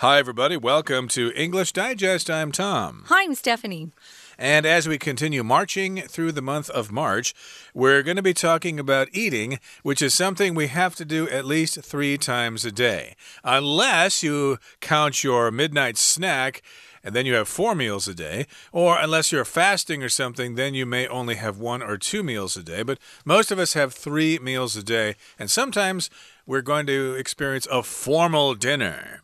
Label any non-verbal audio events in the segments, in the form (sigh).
Hi, everybody. Welcome to English Digest. I'm Tom. Hi, I'm Stephanie. And as we continue marching through the month of March, we're going to be talking about eating, which is something we have to do at least three times a day. Unless you count your midnight snack and then you have four meals a day. Or unless you're fasting or something, then you may only have one or two meals a day. But most of us have three meals a day, and sometimes we're going to experience a formal dinner.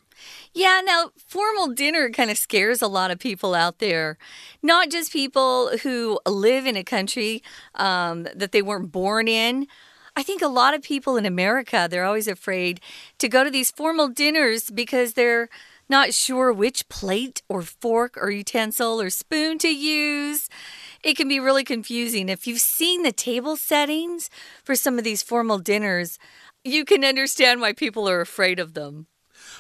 Yeah, now formal dinner kind of scares a lot of people out there. Not just people who live in a country um, that they weren't born in. I think a lot of people in America, they're always afraid to go to these formal dinners because they're not sure which plate or fork or utensil or spoon to use. It can be really confusing. If you've seen the table settings for some of these formal dinners, you can understand why people are afraid of them.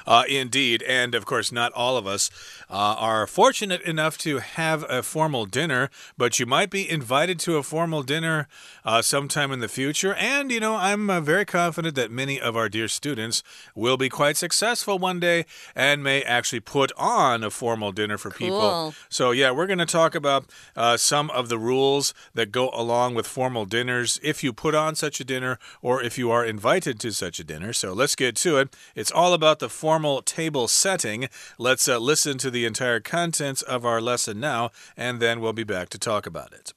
Uh, indeed. And of course, not all of us uh, are fortunate enough to have a formal dinner, but you might be invited to a formal dinner uh, sometime in the future. And, you know, I'm uh, very confident that many of our dear students will be quite successful one day and may actually put on a formal dinner for cool. people. So, yeah, we're going to talk about uh, some of the rules that go along with formal dinners if you put on such a dinner or if you are invited to such a dinner. So, let's get to it. It's all about the formal formal table setting. Let's uh, listen to the entire contents of our lesson now, and then we'll be back to talk about it.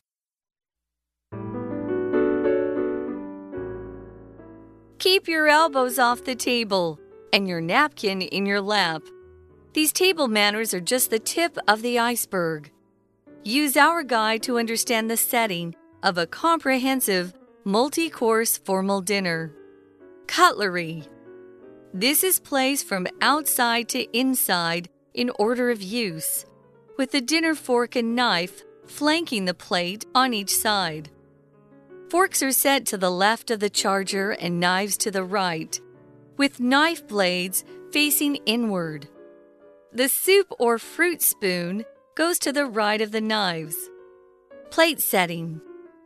Keep your elbows off the table and your napkin in your lap. These table manners are just the tip of the iceberg. Use our guide to understand the setting of a comprehensive, multi course formal dinner. Cutlery. This is placed from outside to inside in order of use, with the dinner fork and knife flanking the plate on each side. Forks are set to the left of the charger and knives to the right, with knife blades facing inward. The soup or fruit spoon goes to the right of the knives. Plate setting.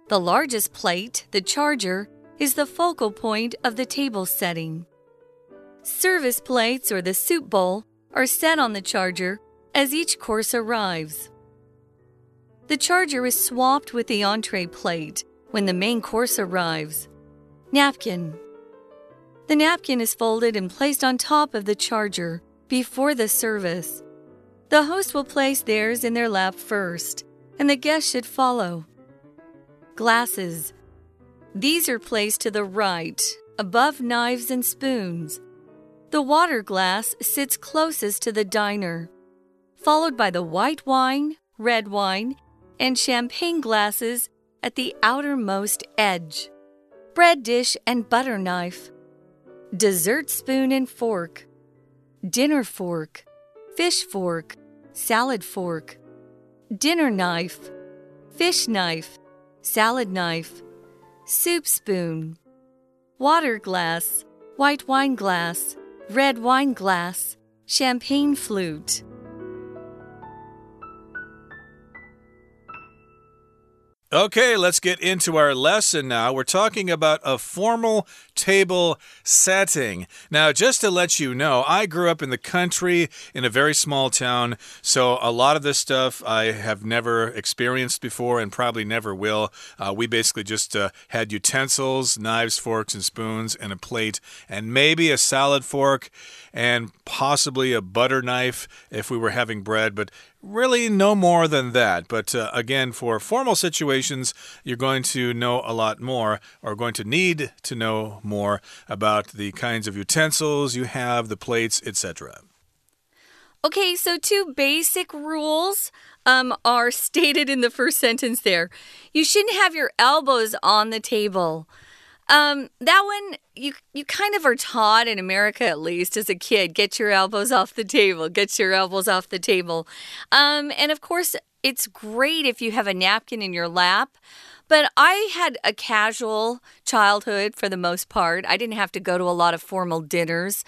The largest plate, the charger, is the focal point of the table setting. Service plates or the soup bowl are set on the charger as each course arrives. The charger is swapped with the entree plate when the main course arrives. Napkin. The napkin is folded and placed on top of the charger before the service. The host will place theirs in their lap first, and the guest should follow. Glasses. These are placed to the right, above knives and spoons. The water glass sits closest to the diner, followed by the white wine, red wine, and champagne glasses at the outermost edge. Bread dish and butter knife. Dessert spoon and fork. Dinner fork. Fish fork. Salad fork. Dinner knife. Fish knife. Salad knife. Soup spoon. Water glass. White wine glass red wine glass, champagne flute. Okay, let's get into our lesson now. We're talking about a formal table setting. Now, just to let you know, I grew up in the country in a very small town, so a lot of this stuff I have never experienced before and probably never will. Uh, we basically just uh, had utensils, knives, forks, and spoons, and a plate, and maybe a salad fork, and possibly a butter knife if we were having bread, but really no more than that. But uh, again, for formal situations, you're going to know a lot more, or going to need to know more about the kinds of utensils you have, the plates, etc. Okay, so two basic rules um, are (laughs) stated in the first sentence there. You shouldn't have your elbows on the table. Um, that one you you kind of are taught in America at least as a kid, get your elbows off the table, get your elbows off the table. Um, and of course, it's great if you have a napkin in your lap. But I had a casual childhood for the most part. I didn't have to go to a lot of formal dinners.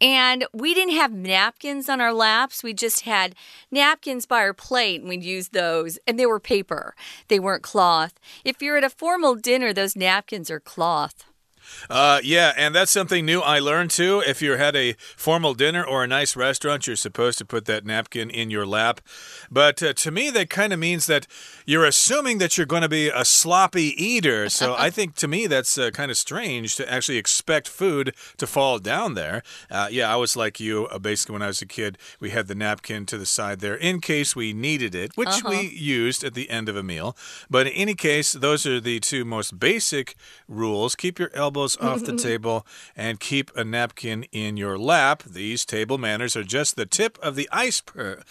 And we didn't have napkins on our laps. We just had napkins by our plate and we'd use those. And they were paper, they weren't cloth. If you're at a formal dinner, those napkins are cloth. Uh, yeah, and that's something new I learned too. If you had a formal dinner or a nice restaurant, you're supposed to put that napkin in your lap. But uh, to me, that kind of means that you're assuming that you're going to be a sloppy eater. So (laughs) I think to me, that's uh, kind of strange to actually expect food to fall down there. Uh, yeah, I was like you. Uh, basically, when I was a kid, we had the napkin to the side there in case we needed it, which -huh. we used at the end of a meal. But in any case, those are the two most basic rules. Keep your elbows (laughs) off the table and keep a napkin in your lap. These table manners are just the tip of the iceberg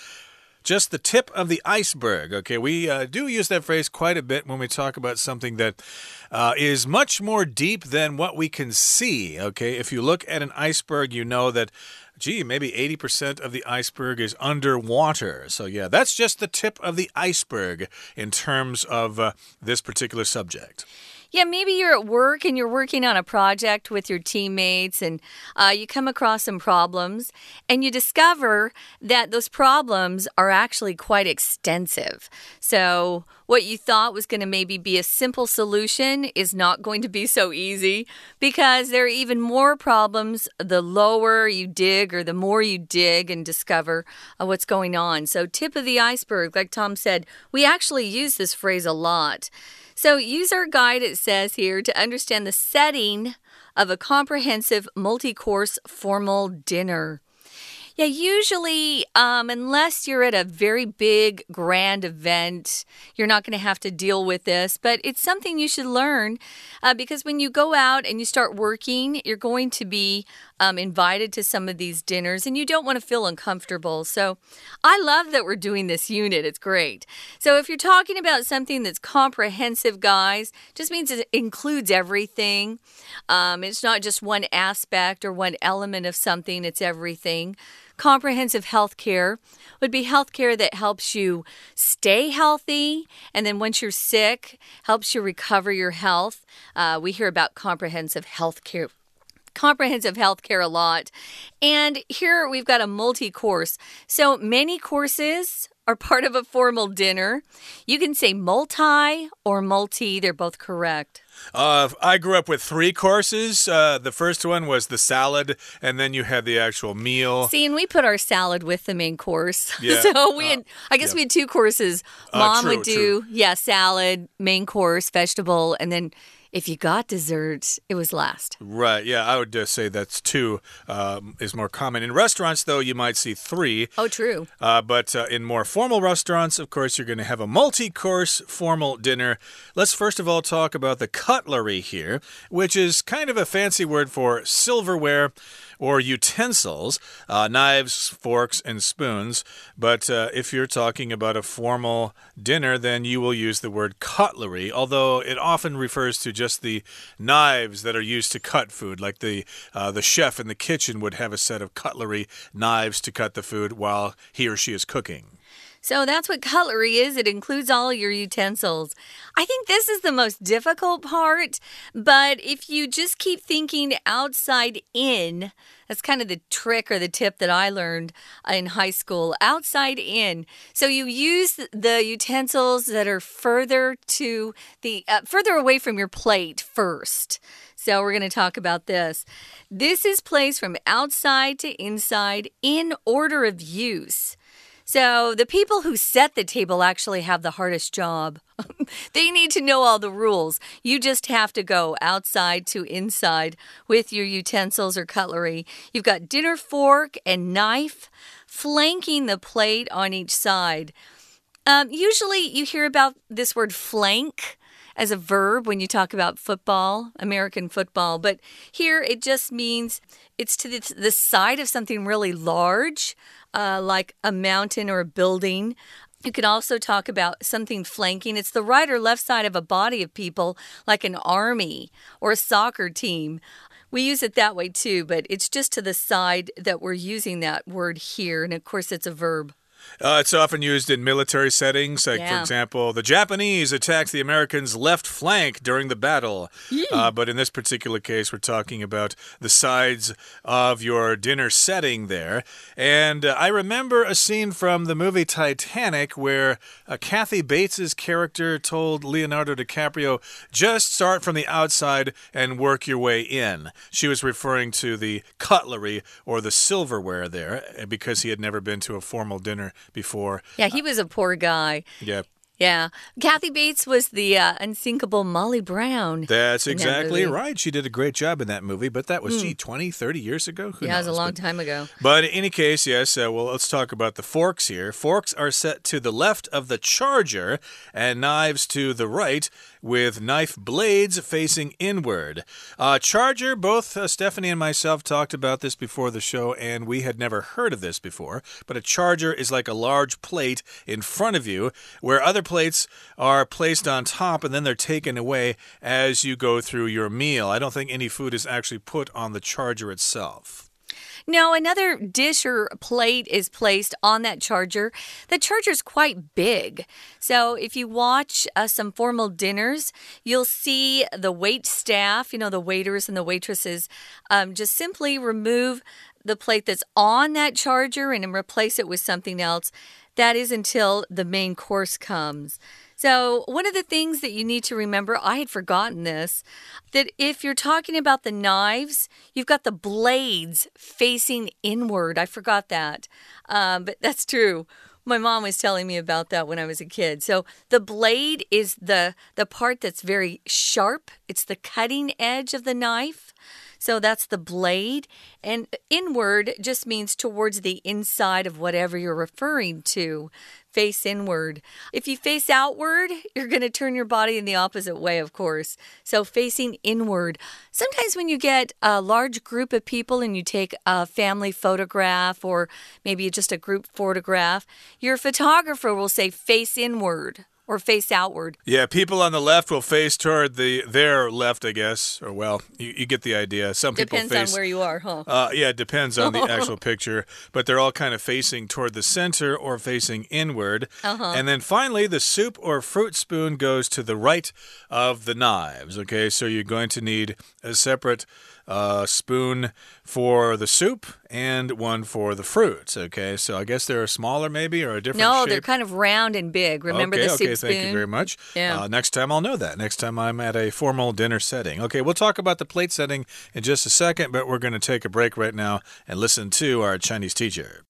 just the tip of the iceberg. Okay, we uh, do use that phrase quite a bit when we talk about something that uh, is much more deep than what we can see. Okay, if you look at an iceberg, you know that. Gee, maybe 80% of the iceberg is underwater. So, yeah, that's just the tip of the iceberg in terms of uh, this particular subject. Yeah, maybe you're at work and you're working on a project with your teammates and uh, you come across some problems and you discover that those problems are actually quite extensive. So, what you thought was going to maybe be a simple solution is not going to be so easy because there are even more problems the lower you dig or the more you dig and discover uh, what's going on. So, tip of the iceberg, like Tom said, we actually use this phrase a lot. So use our guide, it says here, to understand the setting of a comprehensive multi course formal dinner. Yeah, usually, um, unless you're at a very big, grand event, you're not going to have to deal with this. But it's something you should learn uh, because when you go out and you start working, you're going to be um, invited to some of these dinners and you don't want to feel uncomfortable. So I love that we're doing this unit. It's great. So if you're talking about something that's comprehensive, guys, just means it includes everything. Um, it's not just one aspect or one element of something, it's everything. Comprehensive health care would be health care that helps you stay healthy, and then once you're sick, helps you recover your health. Uh, we hear about comprehensive health care comprehensive health care a lot. And here we've got a multi course. So many courses are part of a formal dinner. You can say multi or multi, they're both correct. Uh, I grew up with three courses. Uh, the first one was the salad, and then you had the actual meal. See, and we put our salad with the main course. (laughs) Yeah. so we had, I guess yeah. we had two courses. Uh, Mom true, would do, true. yeah, salad, main course, vegetable, and then if you got dessert, it was last. Right. Yeah, I would uh, say that's two um, is more common. In restaurants, though, you might see three. Oh, true. Uh, but uh, in more formal restaurants, of course, you're going to have a multi course formal dinner. Let's first of all talk about the cutlery here, which is kind of a fancy word for silverware or utensils, uh, knives, forks, and spoons. But uh, if you're talking about a formal dinner, then you will use the word cutlery, although it often refers to just the knives that are used to cut food, like the uh, the chef in the kitchen would have a set of cutlery knives to cut the food while he or she is cooking. So that's what cutlery is. It includes all your utensils. I think this is the most difficult part, but if you just keep thinking outside in, that's kind of the trick or the tip that I learned in high school. Outside in. So you use the utensils that are further to the uh, further away from your plate first. So we're going to talk about this. This is placed from outside to inside in order of use. So the people who set the table actually have the hardest job. (laughs) they need to know all the rules. You just have to go outside to inside with your utensils or cutlery. You've got dinner fork and knife flanking the plate on each side. Um, usually you hear about this word flank as a verb when you talk about football, American football, but here it just means it's to the, the side of something really large uh, like a mountain or a building. You can also talk about something flanking. It's the right or left side of a body of people, like an army or a soccer team. We use it that way too, but it's just to the side that we're using that word here. And of course, it's a verb. Uh, it's often used in military settings, like, Yeah. for example, the Japanese attacked the Americans' left flank during the battle. Uh, but in this particular case, we're talking about the sides of your dinner setting there. And uh, I remember a scene from the movie Titanic where uh, Kathy Bates's character told Leonardo DiCaprio, just start from the outside and work your way in. She was referring to the cutlery or the silverware there uh, because he had never been to a formal dinner before. Yeah, he uh, was a poor guy. Yeah. Yeah. Kathy Bates was the uh, unsinkable Molly Brown. That's in that exactly right. She did a great job in that movie, but that was, gee, 20, 30 years ago? Who yeah, it was a long But- time ago. But in any case, yes, uh, well, let's talk about the forks here. Forks are set to the left of the charger and knives to the right with knife blades facing inward. Uh, charger, both uh, Stephanie and myself talked about this before the show, and we had never heard of this before. But a charger is like a large plate in front of you where other plates are placed on top and then they're taken away as you go through your meal. I don't think any food is actually put on the charger itself. No, another dish or plate is placed on that charger. The charger's quite big. So if you watch uh, some formal dinners, you'll see the wait staff, you know, the waiters and the waitresses, um, just simply remove the plate that's on that charger and replace it with something else. That is until the main course comes. So, one of the things that you need to remember, I had forgotten this, that if you're talking about the knives, you've got the blades facing inward. I forgot that. Um, but that's true. My mom was telling me about that when I was a kid. So the blade is the the part that's very sharp. It's the cutting edge of the knife. So that's the blade. And inward just means towards the inside of whatever you're referring to. Face inward. If you face outward, you're going to turn your body in the opposite way, of course. So facing inward. Sometimes when you get a large group of people and you take a family photograph or maybe just a group photograph, your photographer will say face inward or face outward. Yeah, people on the left will face toward the their left, I guess, or well, you, you get the idea. Some people face. on where you are, huh? uh, yeah, it depends on the (laughs) actual picture, but they're all kind of facing toward the center or facing inward. Uh-huh. And then finally, the soup or fruit spoon goes to the right of the knives. Okay, so you're going to need a separate uh, spoon for the soup and one for the fruits. Okay, so I guess they're smaller, maybe, or a different No, shape. they're kind of round and big. Remember okay, the okay, soup spoon? thank you very much. Yeah. Uh, next time I'll know that. Next time I'm at a formal dinner setting. Okay, we'll talk about the plate setting in just a second, but we're going to take a break right now and listen to our Chinese teacher.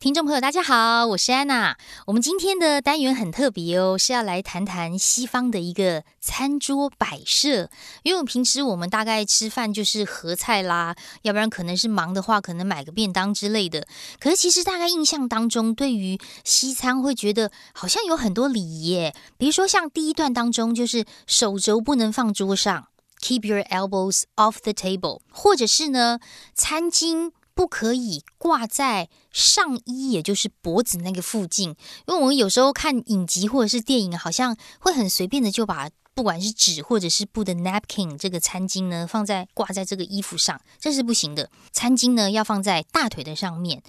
听众朋友，大家好，我是安娜。我们今天的单元很特别哦，是要来谈谈西方的一个餐桌摆设。因为平时我们大概吃饭就是合菜啦，要不然可能是忙的话，可能买个便当之类的。可是其实大概印象当中，对于西餐会觉得好像有很多礼仪耶。比如说像第一段当中，就是手肘不能放桌上，keep your elbows off the table，或者是呢，餐巾。不可以挂在上衣，也就是脖子那个附近，因为我们有时候看影集或者是电影，好像会很随便的就把不管是纸或者是布的 napkin 这个餐巾呢放在挂在这个衣服上，这是不行的。餐巾呢要放在大腿的上面。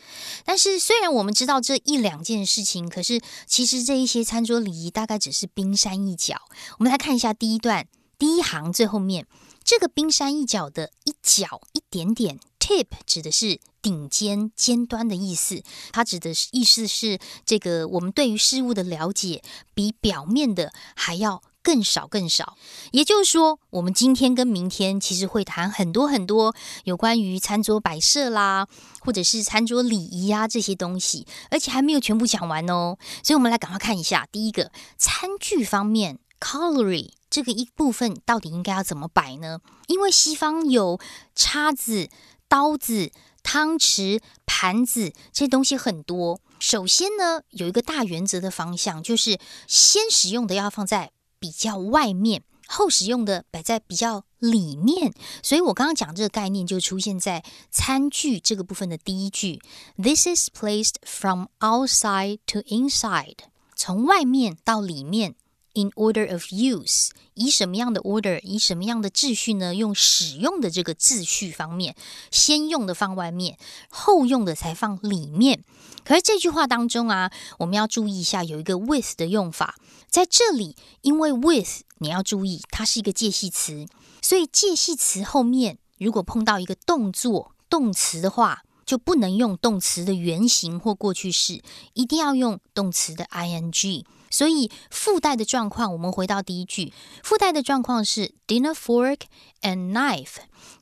但是虽然我们知道这一两件事情，可是其实这一些餐桌礼仪大概只是冰山一角。我们来看一下第一段第一行最后面这个冰山一角的一角一点点。Tip 指的是顶尖、尖端的意思，它指的是意思是这个我们对于事物的了解比表面的还要更少更少。也就是说，我们今天跟明天其实会谈很多很多有关于餐桌摆设啦，或者是餐桌礼仪啊这些东西，而且还没有全部讲完哦。所以我们来赶快看一下，第一个餐具方面，cutlery。这个一部分到底应该要怎么摆呢？因为西方有叉子、刀子、汤匙、盘子这些东西很多。首先呢，有一个大原则的方向，就是先使用的要放在比较外面，后使用的摆在比较里面。所以我刚刚讲这个概念就出现在餐具这个部分的第一句：This is placed from outside to inside，从外面到里面。In order of use，以什么样的 order，以什么样的秩序呢？用使用的这个秩序方面，先用的放外面，后用的才放里面。可是这句话当中啊，我们要注意一下，有一个 with 的用法，在这里，因为 with 你要注意，它是一个介系词，所以介系词后面如果碰到一个动作动词的话。就不能用动词的原形或过去式，一定要用动词的 ing。所以附带的状况，我们回到第一句，附带的状况是 dinner fork and knife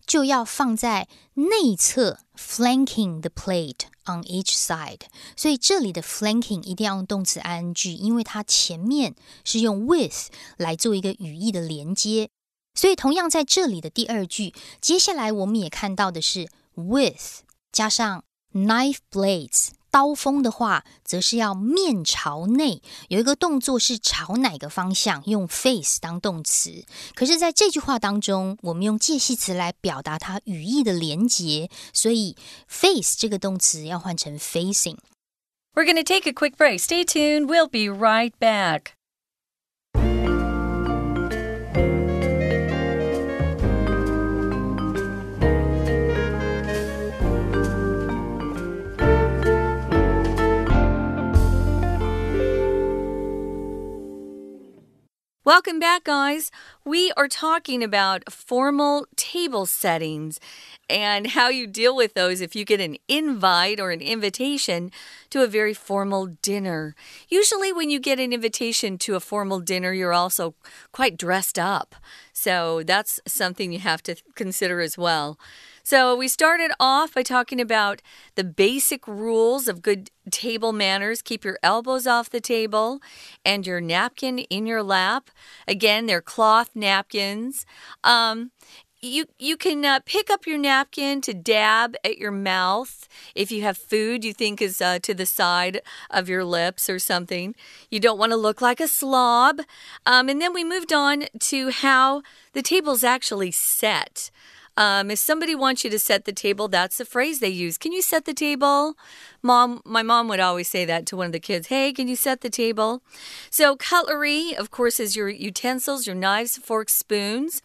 就要放在内侧，flanking the plate on each side。所以这里的 flanking 一定要用动词 ing，因为它前面是用 with 来做一个语义的连接。所以同样在这里的第二句，接下来我们也看到的是 with。加上 knife blades 刀锋的话，则是要面朝内，有一个动作是朝哪个方向，用 face 当动词。可是，在这句话当中，我们用介系词来表达它语义的连结，所以 face 这个动词要换成 facing。We're going to take a quick break. Stay tuned. We'll be right back. Welcome back, guys. We are talking about formal table settings and how you deal with those if you get an invite or an invitation to a very formal dinner. Usually, when you get an invitation to a formal dinner, you're also quite dressed up. So, that's something you have to consider as well. So, we started off by talking about the basic rules of good table manners. Keep your elbows off the table and your napkin in your lap. Again, they're cloth napkins. Um, you you can uh, pick up your napkin to dab at your mouth if you have food you think is uh, to the side of your lips or something. You don't want to look like a slob. Um, and then we moved on to how the table's actually set. Um, if somebody wants you to set the table, that's the phrase they use. Can you set the table? Mom, my mom would always say that to one of the kids. Hey, can you set the table? So, cutlery, of course, is your utensils, your knives, forks, spoons.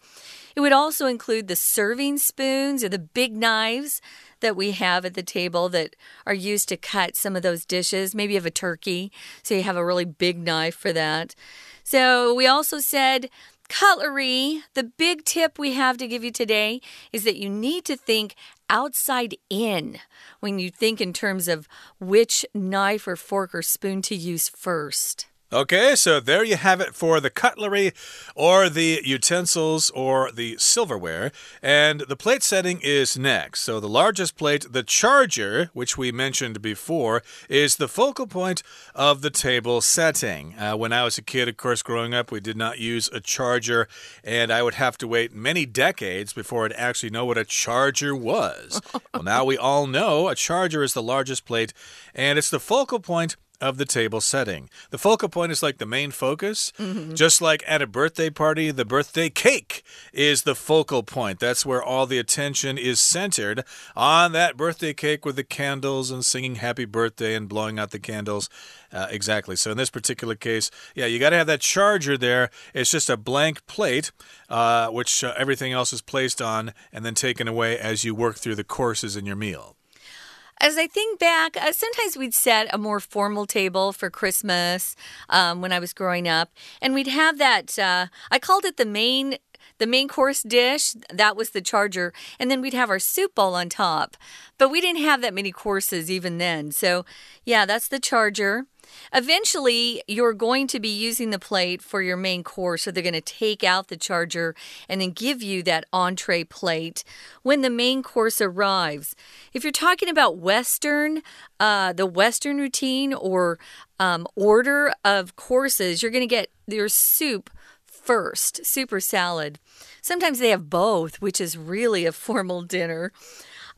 It would also include the serving spoons or the big knives that we have at the table that are used to cut some of those dishes. Maybe you have a turkey, so you have a really big knife for that. So, we also said Cutlery, the big tip we have to give you today is that you need to think outside in when you think in terms of which knife or fork or spoon to use first. Okay, so there you have it for the cutlery or the utensils or the silverware. And the plate setting is next. So the largest plate, the charger, which we mentioned before, is the focal point of the table setting. Uh, when I was a kid, of course, growing up, we did not use a charger, and I would have to wait many decades before I'd actually know what a charger was. (laughs) well, now we all know a charger is the largest plate, and it's the focal point of the table setting. The focal point is like the main focus. Mm -hmm. Just like at a birthday party, the birthday cake is the focal point. That's where all the attention is centered on that birthday cake with the candles and singing happy birthday and blowing out the candles. Uh, exactly. So in this particular case, yeah, you got to have that charger there. It's just a blank plate, uh, which uh, everything else is placed on and then taken away as you work through the courses in your meal. As I think back, uh, sometimes we'd set a more formal table for Christmas um, when I was growing up, and we'd have that. Uh, I called it the main the main course dish, that was the charger, and then we'd have our soup bowl on top. But we didn't have that many courses even then. So, yeah, that's the charger. Eventually, you're going to be using the plate for your main course, so they're going to take out the charger and then give you that entree plate when the main course arrives. If you're talking about Western, uh, the Western routine or um, order of courses, you're going to get your soup first, super salad. Sometimes they have both, which is really a formal dinner.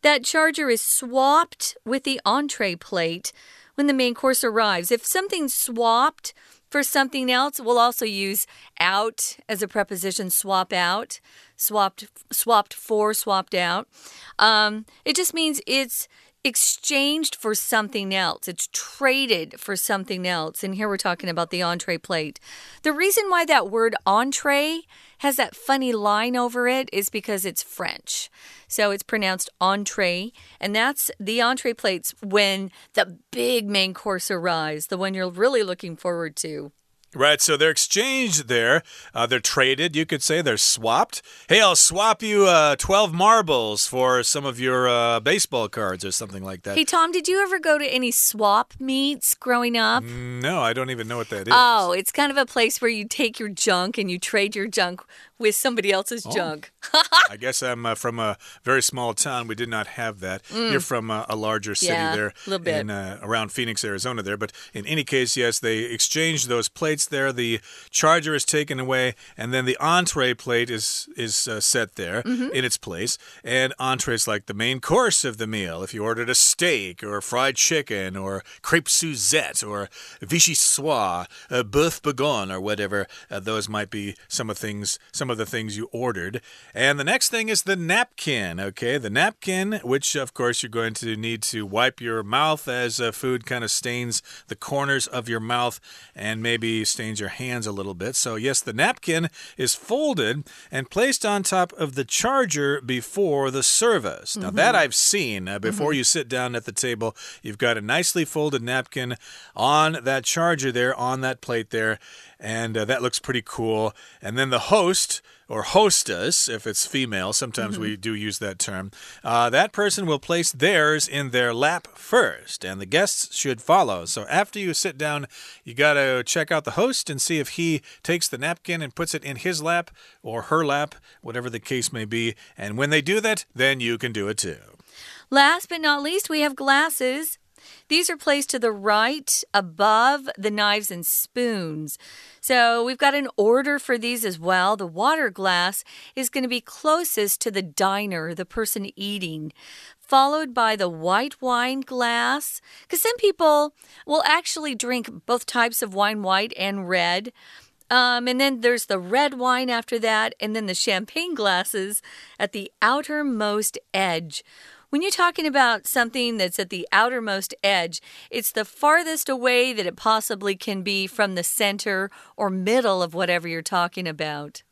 That charger is swapped with the entree plate when the main course arrives. If something's swapped for something else, we'll also use out as a preposition, swap out, swapped, swapped for, swapped out. Um, it just means it's exchanged for something else. It's traded for something else. And here we're talking about the entree plate. The reason why that word entree has that funny line over it is because it's French. So it's pronounced entree. And that's the entree plates when the big main course arrives, the one you're really looking forward to. Right, so they're exchanged there. Uh, they're traded, you could say. They're swapped. Hey, I'll swap you uh, 12 marbles for some of your uh, baseball cards or something like that. Hey, Tom, did you ever go to any swap meets growing up? No, I don't even know what that is. Oh, it's kind of a place where you take your junk and you trade your junk with somebody else's Oh. junk. (laughs) I guess I'm uh, from a very small town. We did not have that. You're from uh, a larger city Mm. Yeah, there, little bit. in uh, around Phoenix, Arizona. There, but in any case, yes, they exchanged those plates there. The charger is taken away, and then the entree plate is is uh, set there Mm-hmm. in its place. And entree is like the main course of the meal. If you ordered a steak or fried chicken or crepe Suzette or vichyssoise, uh, boeuf bourguignon or whatever, uh, those might be some of things some of the things you ordered. And the next thing is the napkin, okay? The napkin, which of course you're going to need to wipe your mouth as uh, food kind of stains the corners of your mouth and maybe stains your hands a little bit. So, yes, the napkin is folded and placed on top of the charger before the service. Now, that I've seen. Uh, before you sit down at the table, you've got a nicely folded napkin on that charger there, on that plate there, and uh, that looks pretty cool. And then the host or hostess, if it's female, sometimes we do use that term, uh, that person will place theirs in their lap first, and the guests should follow. So after you sit down, you got to check out the host and see if he takes the napkin and puts it in his lap or her lap, whatever the case may be. And when they do that, then you can do it too. Last but not least, we have glasses. These are placed to the right above the knives and spoons. So we've got an order for these as well. The water glass is going to be closest to the diner, the person eating, followed by the white wine glass. Because some people will actually drink both types of wine, white and red. Um, and then there's the red wine after that, and then the champagne glasses at the outermost edge. When you're talking about something that's at the outermost edge, it's the farthest away that it possibly can be from the center or middle of whatever you're talking about.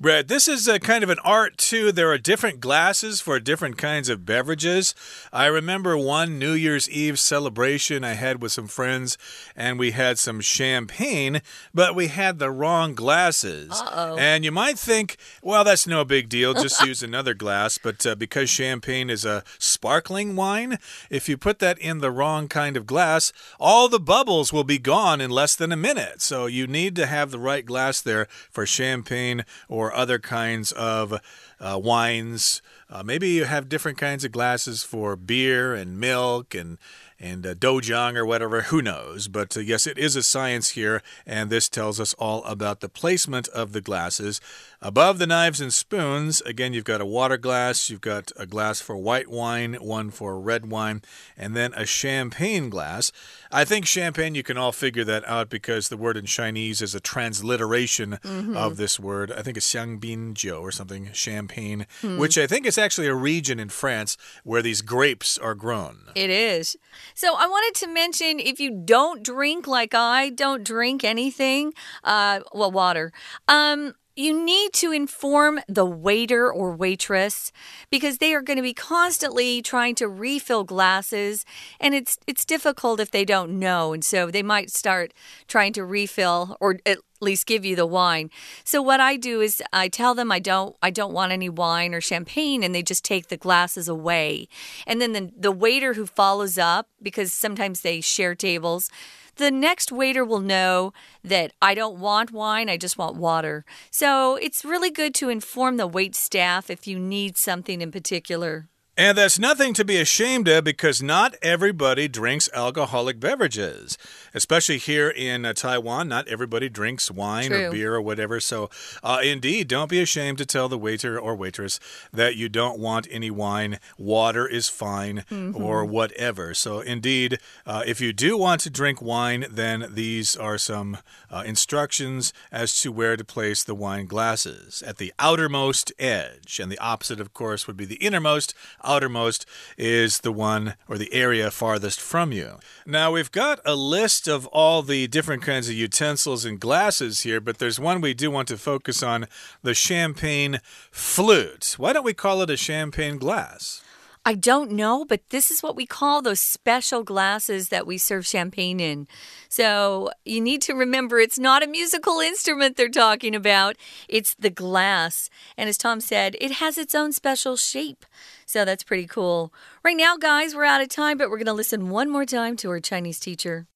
Brad, this is a kind of an art too. There are different glasses for different kinds of beverages. I remember one New Year's Eve celebration I had with some friends, and we had some champagne, but we had the wrong glasses. Uh-oh. And you might think, well, that's no big deal, just use (laughs) another glass. But uh, because champagne is a sparkling wine, if you put that in the wrong kind of glass, all the bubbles will be gone in less than a minute. So you need to have the right glass there for champagne or other kinds of uh, wines. Uh, maybe you have different kinds of glasses for beer and milk and and uh, dojang or whatever. Who knows? But uh, yes, it is a science here, and this tells us all about the placement of the glasses. Above the knives and spoons, again, you've got a water glass, you've got a glass for white wine, one for red wine, and then a champagne glass. I think champagne, you can all figure that out because the word in Chinese is a transliteration of this word. I think it's xiangbinjiu or something, champagne, which I think is actually a region in France where these grapes are grown. It is. So I wanted to mention if you don't drink like I don't drink anything, uh, well, water. Um, you need to inform the waiter or waitress because they are going to be constantly trying to refill glasses and it's it's difficult if they don't know and so they might start trying to refill or at least give you the wine. So what I do is I tell them I don't I don't want any wine or champagne and they just take the glasses away. And then the the waiter who follows up because sometimes they share tables the next waiter will know that I don't want wine, I just want water. So it's really good to inform the wait staff if you need something in particular. And that's nothing to be ashamed of because not everybody drinks alcoholic beverages. Especially here in uh, Taiwan, not everybody drinks wine or beer or whatever. So, uh, indeed, don't be ashamed to tell the waiter or waitress that you don't want any wine. Water is fine or whatever. So, indeed, uh, if you do want to drink wine, then these are some uh, instructions as to where to place the wine glasses at the outermost edge. And the opposite, of course, would be the innermost. Outermost is the one or the area farthest from you. Now, we've got a list of all the different kinds of utensils and glasses here, but there's one we do want to focus on the champagne flute. Why don't we call it a champagne glass? I don't know, but this is what we call those special glasses that we serve champagne in. So you need to remember it's not a musical instrument they're talking about, it's the glass. And as Tom said, it has its own special shape. So that's pretty cool. Right now, guys, we're out of time, but we're going to listen one more time to our Chinese teacher.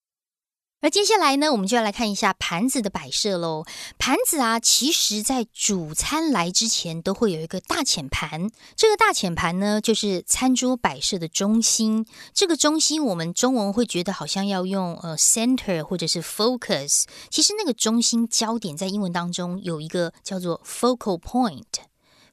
而接下来呢，我们就要来看一下盘子的摆设喽。盘子啊，其实在主餐来之前都会有一个大浅盘。这个大浅盘呢，就是餐桌摆设的中心。这个中心，我们中文会觉得好像要用呃 center 或者是 focus。其实那个中心焦点在英文当中有一个叫做 focal point。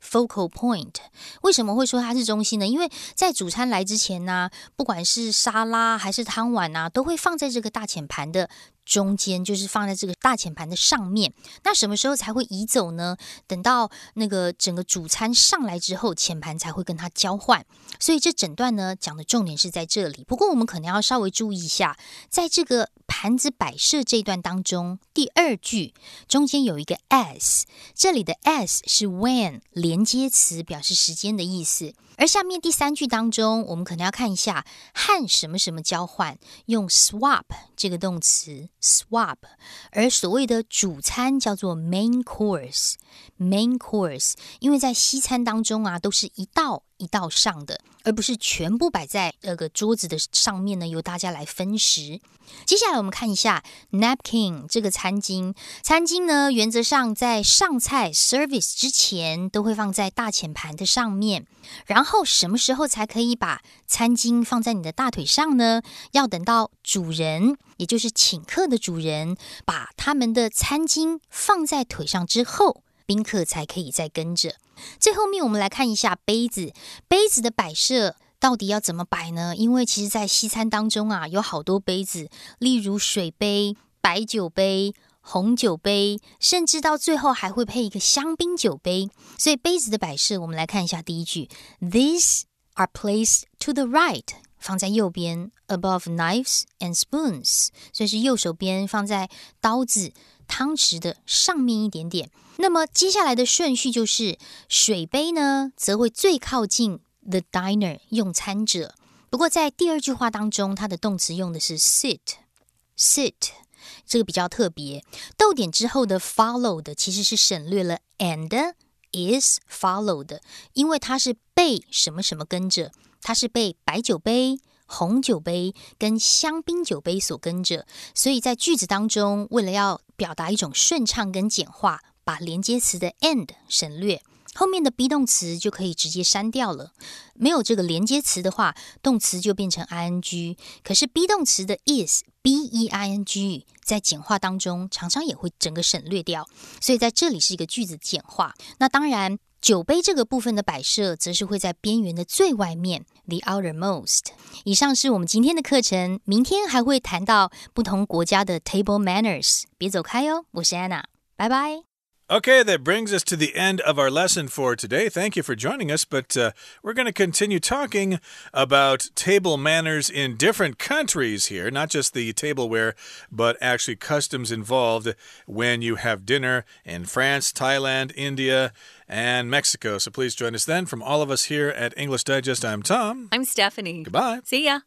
Focal point，为什么会说它是中心呢？因为在主餐来之前呢，不管是沙拉还是汤碗啊，都会放在这个大浅盘的。中间就是放在这个大浅盘的上面，那什么时候才会移走呢？等到那个整个主餐上来之后，浅盘才会跟它交换。所以这整段呢讲的重点是在这里。不过我们可能要稍微注意一下，在这个盘子摆设这一段当中，第二句中间有一个 s，这里的 s 是 when 连接词，表示时间的意思。而下面第三句当中，我们可能要看一下和什么什么交换，用 swap 这个动词 swap。而所谓的主餐叫做 main course，main course，因为在西餐当中啊，都是一道一道上的。而不是全部摆在那个桌子的上面呢，由大家来分食。接下来我们看一下 napkin 这个餐巾。餐巾呢，原则上在上菜 service 之前都会放在大浅盘的上面。然后什么时候才可以把餐巾放在你的大腿上呢？要等到主人，也就是请客的主人，把他们的餐巾放在腿上之后。宾客才可以再跟着。最后面，我们来看一下杯子。杯子的摆设到底要怎么摆呢？因为其实，在西餐当中啊，有好多杯子，例如水杯、白酒杯、红酒杯，甚至到最后还会配一个香槟酒杯。所以，杯子的摆设，我们来看一下第一句：These are placed to the right，放在右边，above knives and spoons，所以是右手边放在刀子、汤匙的上面一点点。那么接下来的顺序就是水杯呢，则会最靠近 the diner 用餐者。不过在第二句话当中，它的动词用的是 sit，sit 这个比较特别。逗点之后的 followed 其实是省略了 and is followed，因为它是被什么什么跟着，它是被白酒杯、红酒杯跟香槟酒杯所跟着。所以在句子当中，为了要表达一种顺畅跟简化。把连接词的 and 省略，后面的 be 动词就可以直接删掉了。没有这个连接词的话，动词就变成 ing。可是 be 动词的 is b e i n g 在简化当中常常也会整个省略掉，所以在这里是一个句子简化。那当然，酒杯这个部分的摆设则是会在边缘的最外面，the outermost。以上是我们今天的课程，明天还会谈到不同国家的 table manners。别走开哦，我是安娜，拜拜。Okay, that brings us to the end of our lesson for today. Thank you for joining us, but uh, we're going to continue talking about table manners in different countries here, not just the tableware, but actually customs involved when you have dinner in France, Thailand, India, and Mexico. So please join us then. From all of us here at English Digest, I'm Tom. I'm Stephanie. Goodbye. See ya.